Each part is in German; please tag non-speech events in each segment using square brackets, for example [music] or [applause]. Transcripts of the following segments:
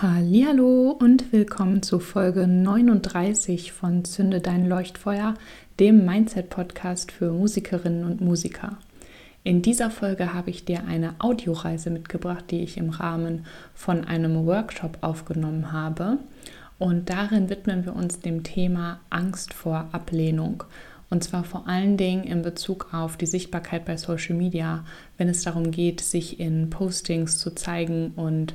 Hallo und willkommen zu Folge 39 von Zünde dein Leuchtfeuer, dem Mindset Podcast für Musikerinnen und Musiker. In dieser Folge habe ich dir eine Audioreise mitgebracht, die ich im Rahmen von einem Workshop aufgenommen habe. Und darin widmen wir uns dem Thema Angst vor Ablehnung. Und zwar vor allen Dingen in Bezug auf die Sichtbarkeit bei Social Media, wenn es darum geht, sich in Postings zu zeigen und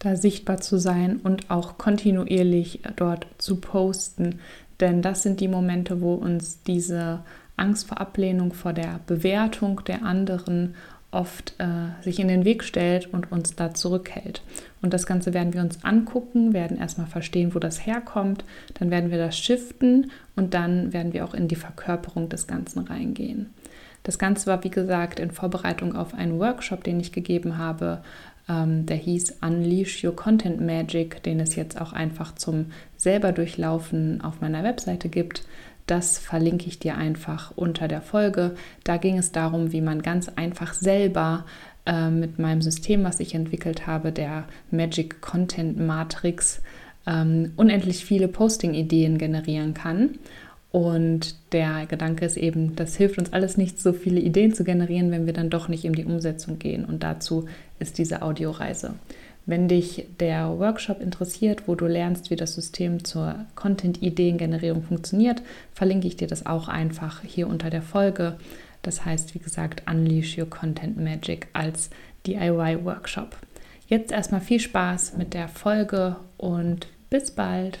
da sichtbar zu sein und auch kontinuierlich dort zu posten. Denn das sind die Momente, wo uns diese Angst vor Ablehnung, vor der Bewertung der anderen oft äh, sich in den Weg stellt und uns da zurückhält. Und das Ganze werden wir uns angucken, werden erstmal verstehen, wo das herkommt, dann werden wir das shiften und dann werden wir auch in die Verkörperung des Ganzen reingehen. Das Ganze war, wie gesagt, in Vorbereitung auf einen Workshop, den ich gegeben habe, ähm, der hieß Unleash Your Content Magic, den es jetzt auch einfach zum selber durchlaufen auf meiner Webseite gibt. Das verlinke ich dir einfach unter der Folge. Da ging es darum, wie man ganz einfach selber äh, mit meinem System, was ich entwickelt habe, der Magic Content Matrix, ähm, unendlich viele Posting-Ideen generieren kann. Und der Gedanke ist eben, das hilft uns alles nicht, so viele Ideen zu generieren, wenn wir dann doch nicht in die Umsetzung gehen. Und dazu ist diese Audioreise. Wenn dich der Workshop interessiert, wo du lernst, wie das System zur Content-Ideengenerierung funktioniert, verlinke ich dir das auch einfach hier unter der Folge. Das heißt, wie gesagt, Unleash Your Content Magic als DIY-Workshop. Jetzt erstmal viel Spaß mit der Folge und bis bald.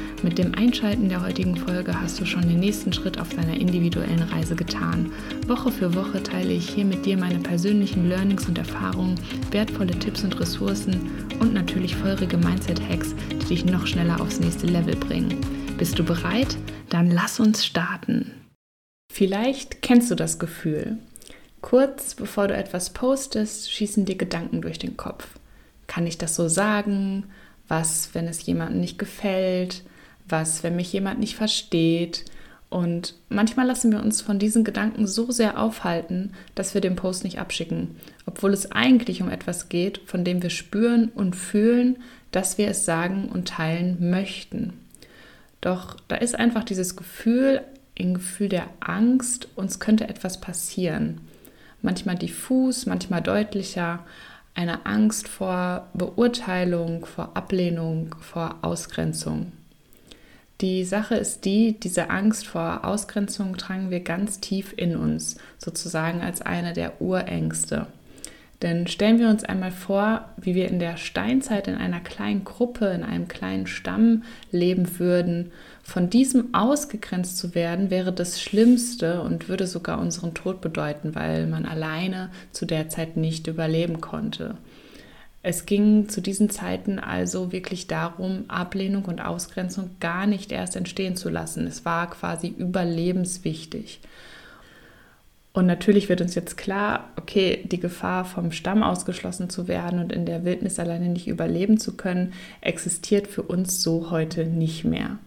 Mit dem Einschalten der heutigen Folge hast du schon den nächsten Schritt auf deiner individuellen Reise getan. Woche für Woche teile ich hier mit dir meine persönlichen Learnings und Erfahrungen, wertvolle Tipps und Ressourcen und natürlich feurige Mindset-Hacks, die dich noch schneller aufs nächste Level bringen. Bist du bereit? Dann lass uns starten. Vielleicht kennst du das Gefühl. Kurz bevor du etwas postest, schießen dir Gedanken durch den Kopf. Kann ich das so sagen? Was, wenn es jemandem nicht gefällt? Was, wenn mich jemand nicht versteht. Und manchmal lassen wir uns von diesen Gedanken so sehr aufhalten, dass wir den Post nicht abschicken, obwohl es eigentlich um etwas geht, von dem wir spüren und fühlen, dass wir es sagen und teilen möchten. Doch da ist einfach dieses Gefühl, ein Gefühl der Angst, uns könnte etwas passieren. Manchmal diffus, manchmal deutlicher, eine Angst vor Beurteilung, vor Ablehnung, vor Ausgrenzung. Die Sache ist die, diese Angst vor Ausgrenzung tragen wir ganz tief in uns, sozusagen als eine der Urängste. Denn stellen wir uns einmal vor, wie wir in der Steinzeit in einer kleinen Gruppe, in einem kleinen Stamm leben würden. Von diesem ausgegrenzt zu werden, wäre das Schlimmste und würde sogar unseren Tod bedeuten, weil man alleine zu der Zeit nicht überleben konnte. Es ging zu diesen Zeiten also wirklich darum, Ablehnung und Ausgrenzung gar nicht erst entstehen zu lassen. Es war quasi überlebenswichtig. Und natürlich wird uns jetzt klar, okay, die Gefahr vom Stamm ausgeschlossen zu werden und in der Wildnis alleine nicht überleben zu können, existiert für uns so heute nicht mehr.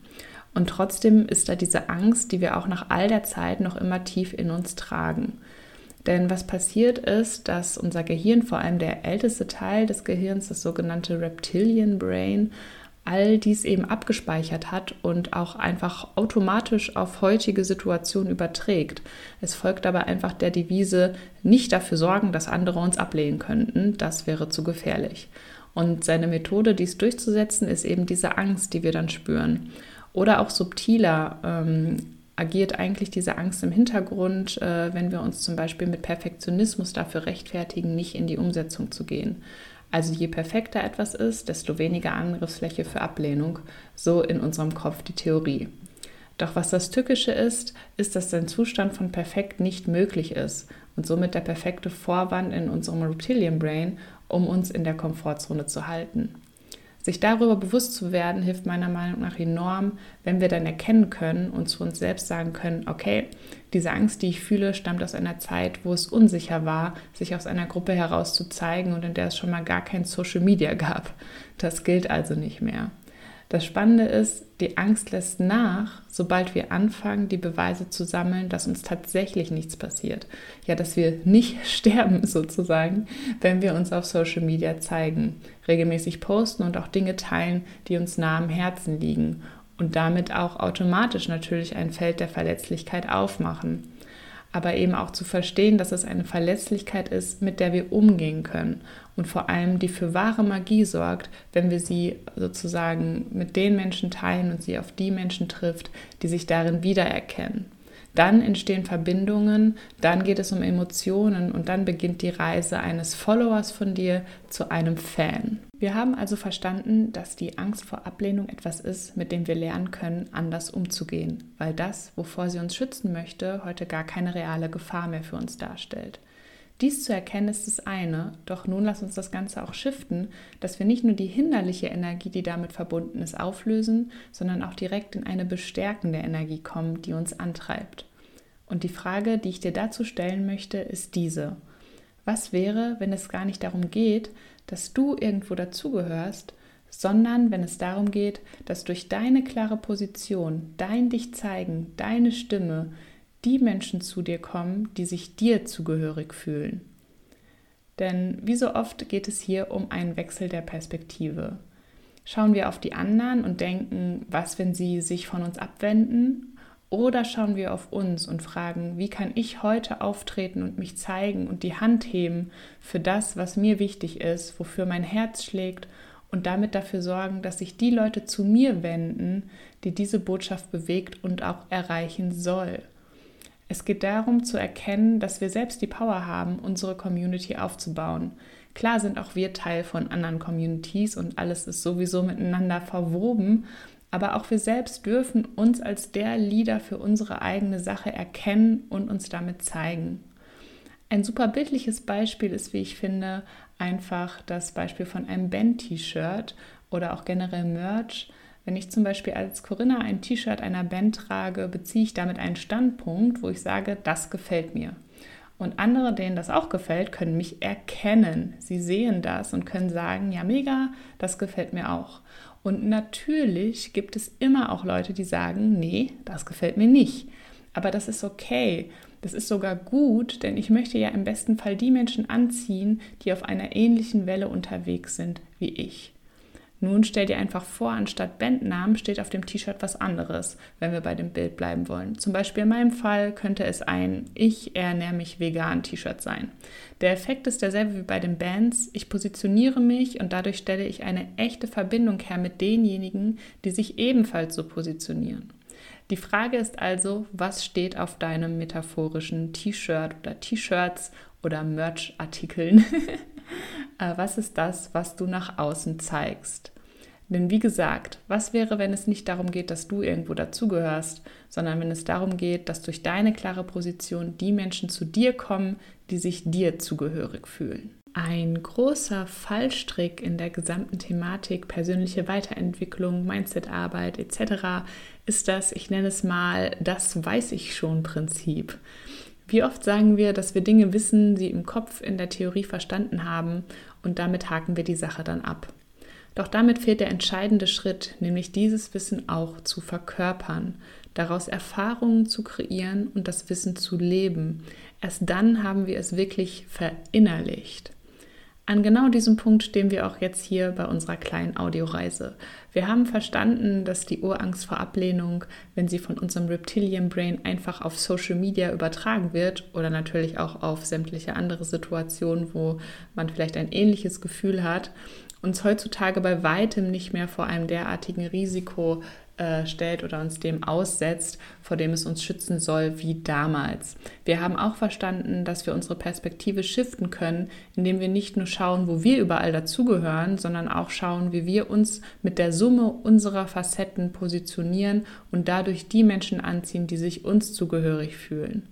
Und trotzdem ist da diese Angst, die wir auch nach all der Zeit noch immer tief in uns tragen. Denn was passiert ist, dass unser Gehirn, vor allem der älteste Teil des Gehirns, das sogenannte Reptilian Brain, all dies eben abgespeichert hat und auch einfach automatisch auf heutige Situationen überträgt. Es folgt dabei einfach der Devise, nicht dafür sorgen, dass andere uns ablehnen könnten, das wäre zu gefährlich. Und seine Methode, dies durchzusetzen, ist eben diese Angst, die wir dann spüren. Oder auch subtiler, ähm, agiert eigentlich diese Angst im Hintergrund, äh, wenn wir uns zum Beispiel mit Perfektionismus dafür rechtfertigen, nicht in die Umsetzung zu gehen. Also je perfekter etwas ist, desto weniger Angriffsfläche für Ablehnung, so in unserem Kopf die Theorie. Doch was das Tückische ist, ist, dass ein Zustand von perfekt nicht möglich ist und somit der perfekte Vorwand in unserem Reptilian Brain, um uns in der Komfortzone zu halten. Sich darüber bewusst zu werden, hilft meiner Meinung nach enorm, wenn wir dann erkennen können und zu uns selbst sagen können, okay, diese Angst, die ich fühle, stammt aus einer Zeit, wo es unsicher war, sich aus einer Gruppe heraus zu zeigen und in der es schon mal gar kein Social Media gab. Das gilt also nicht mehr. Das Spannende ist, die Angst lässt nach, sobald wir anfangen, die Beweise zu sammeln, dass uns tatsächlich nichts passiert. Ja, dass wir nicht [laughs] sterben sozusagen, wenn wir uns auf Social Media zeigen, regelmäßig posten und auch Dinge teilen, die uns nah am Herzen liegen und damit auch automatisch natürlich ein Feld der Verletzlichkeit aufmachen aber eben auch zu verstehen, dass es eine Verletzlichkeit ist, mit der wir umgehen können und vor allem die für wahre Magie sorgt, wenn wir sie sozusagen mit den Menschen teilen und sie auf die Menschen trifft, die sich darin wiedererkennen. Dann entstehen Verbindungen, dann geht es um Emotionen und dann beginnt die Reise eines Followers von dir zu einem Fan. Wir haben also verstanden, dass die Angst vor Ablehnung etwas ist, mit dem wir lernen können, anders umzugehen, weil das, wovor sie uns schützen möchte, heute gar keine reale Gefahr mehr für uns darstellt. Dies zu erkennen ist das eine, doch nun lass uns das Ganze auch shiften, dass wir nicht nur die hinderliche Energie, die damit verbunden ist, auflösen, sondern auch direkt in eine bestärkende Energie kommen, die uns antreibt. Und die Frage, die ich dir dazu stellen möchte, ist diese. Was wäre, wenn es gar nicht darum geht, dass du irgendwo dazugehörst, sondern wenn es darum geht, dass durch deine klare Position, dein Dich zeigen, deine Stimme, die Menschen zu dir kommen, die sich dir zugehörig fühlen. Denn wie so oft geht es hier um einen Wechsel der Perspektive. Schauen wir auf die anderen und denken, was, wenn sie sich von uns abwenden? Oder schauen wir auf uns und fragen, wie kann ich heute auftreten und mich zeigen und die Hand heben für das, was mir wichtig ist, wofür mein Herz schlägt und damit dafür sorgen, dass sich die Leute zu mir wenden, die diese Botschaft bewegt und auch erreichen soll. Es geht darum zu erkennen, dass wir selbst die Power haben, unsere Community aufzubauen. Klar sind auch wir Teil von anderen Communities und alles ist sowieso miteinander verwoben, aber auch wir selbst dürfen uns als der Leader für unsere eigene Sache erkennen und uns damit zeigen. Ein super bildliches Beispiel ist, wie ich finde, einfach das Beispiel von einem Band-T-Shirt oder auch generell Merch. Wenn ich zum Beispiel als Corinna ein T-Shirt einer Band trage, beziehe ich damit einen Standpunkt, wo ich sage, das gefällt mir. Und andere, denen das auch gefällt, können mich erkennen. Sie sehen das und können sagen, ja, mega, das gefällt mir auch. Und natürlich gibt es immer auch Leute, die sagen, nee, das gefällt mir nicht. Aber das ist okay. Das ist sogar gut, denn ich möchte ja im besten Fall die Menschen anziehen, die auf einer ähnlichen Welle unterwegs sind wie ich. Nun stell dir einfach vor, anstatt Bandnamen steht auf dem T-Shirt was anderes, wenn wir bei dem Bild bleiben wollen. Zum Beispiel in meinem Fall könnte es ein Ich ernähre mich vegan T-Shirt sein. Der Effekt ist derselbe wie bei den Bands. Ich positioniere mich und dadurch stelle ich eine echte Verbindung her mit denjenigen, die sich ebenfalls so positionieren. Die Frage ist also, was steht auf deinem metaphorischen T-Shirt oder T-Shirts oder Merch-Artikeln? [laughs] Äh, was ist das, was du nach außen zeigst? Denn wie gesagt, was wäre, wenn es nicht darum geht, dass du irgendwo dazugehörst, sondern wenn es darum geht, dass durch deine klare Position die Menschen zu dir kommen, die sich dir zugehörig fühlen? Ein großer Fallstrick in der gesamten Thematik persönliche Weiterentwicklung, Mindsetarbeit etc. ist das, ich nenne es mal, das weiß ich schon Prinzip. Wie oft sagen wir, dass wir Dinge wissen, sie im Kopf in der Theorie verstanden haben und damit haken wir die Sache dann ab. Doch damit fehlt der entscheidende Schritt, nämlich dieses Wissen auch zu verkörpern, daraus Erfahrungen zu kreieren und das Wissen zu leben. Erst dann haben wir es wirklich verinnerlicht. An genau diesem Punkt stehen wir auch jetzt hier bei unserer kleinen Audioreise. Wir haben verstanden, dass die Urangst vor Ablehnung, wenn sie von unserem Reptilian Brain einfach auf Social Media übertragen wird oder natürlich auch auf sämtliche andere Situationen, wo man vielleicht ein ähnliches Gefühl hat, uns heutzutage bei weitem nicht mehr vor einem derartigen Risiko äh, stellt oder uns dem aussetzt, vor dem es uns schützen soll, wie damals. Wir haben auch verstanden, dass wir unsere Perspektive shiften können, indem wir nicht nur schauen, wo wir überall dazugehören, sondern auch schauen, wie wir uns mit der Summe unserer Facetten positionieren und dadurch die Menschen anziehen, die sich uns zugehörig fühlen.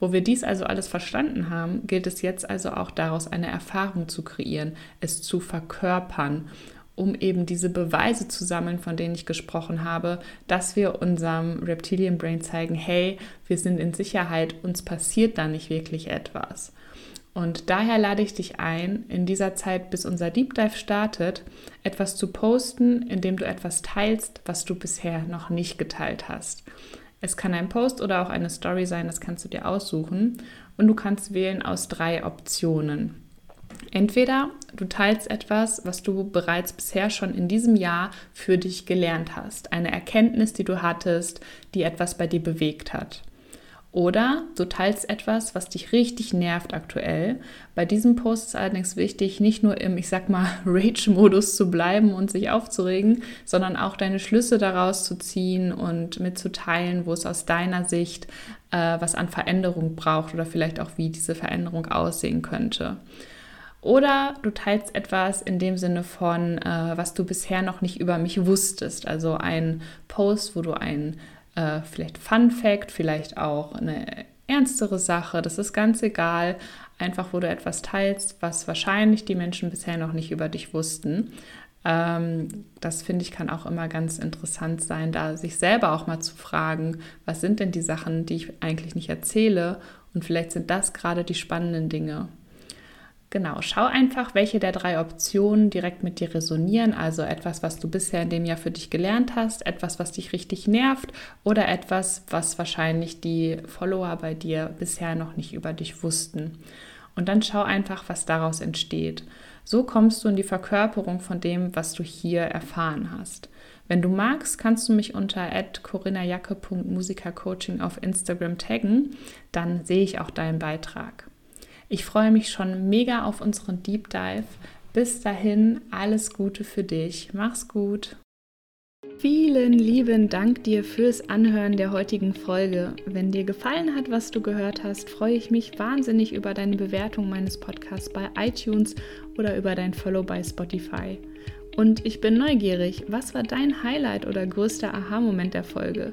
Wo wir dies also alles verstanden haben, gilt es jetzt also auch daraus eine Erfahrung zu kreieren, es zu verkörpern um eben diese Beweise zu sammeln, von denen ich gesprochen habe, dass wir unserem Reptilian Brain zeigen, hey, wir sind in Sicherheit, uns passiert da nicht wirklich etwas. Und daher lade ich dich ein, in dieser Zeit, bis unser Deep Dive startet, etwas zu posten, indem du etwas teilst, was du bisher noch nicht geteilt hast. Es kann ein Post oder auch eine Story sein, das kannst du dir aussuchen. Und du kannst wählen aus drei Optionen. Entweder du teilst etwas, was du bereits bisher schon in diesem Jahr für dich gelernt hast, eine Erkenntnis, die du hattest, die etwas bei dir bewegt hat. Oder du teilst etwas, was dich richtig nervt aktuell. Bei diesem Post ist allerdings wichtig, nicht nur im, ich sag mal, [laughs] Rage-Modus zu bleiben und sich aufzuregen, sondern auch deine Schlüsse daraus zu ziehen und mitzuteilen, wo es aus deiner Sicht äh, was an Veränderung braucht oder vielleicht auch wie diese Veränderung aussehen könnte. Oder du teilst etwas in dem Sinne von, äh, was du bisher noch nicht über mich wusstest. Also ein Post, wo du ein äh, vielleicht Fun Fact, vielleicht auch eine ernstere Sache, das ist ganz egal. Einfach, wo du etwas teilst, was wahrscheinlich die Menschen bisher noch nicht über dich wussten. Ähm, das finde ich kann auch immer ganz interessant sein, da sich selber auch mal zu fragen, was sind denn die Sachen, die ich eigentlich nicht erzähle? Und vielleicht sind das gerade die spannenden Dinge. Genau, schau einfach, welche der drei Optionen direkt mit dir resonieren. Also etwas, was du bisher in dem Jahr für dich gelernt hast, etwas, was dich richtig nervt oder etwas, was wahrscheinlich die Follower bei dir bisher noch nicht über dich wussten. Und dann schau einfach, was daraus entsteht. So kommst du in die Verkörperung von dem, was du hier erfahren hast. Wenn du magst, kannst du mich unter corinna.jacke.musikercoaching auf Instagram taggen, dann sehe ich auch deinen Beitrag. Ich freue mich schon mega auf unseren Deep Dive. Bis dahin, alles Gute für dich. Mach's gut. Vielen lieben Dank dir fürs Anhören der heutigen Folge. Wenn dir gefallen hat, was du gehört hast, freue ich mich wahnsinnig über deine Bewertung meines Podcasts bei iTunes oder über dein Follow bei Spotify. Und ich bin neugierig, was war dein Highlight oder größter Aha-Moment der Folge?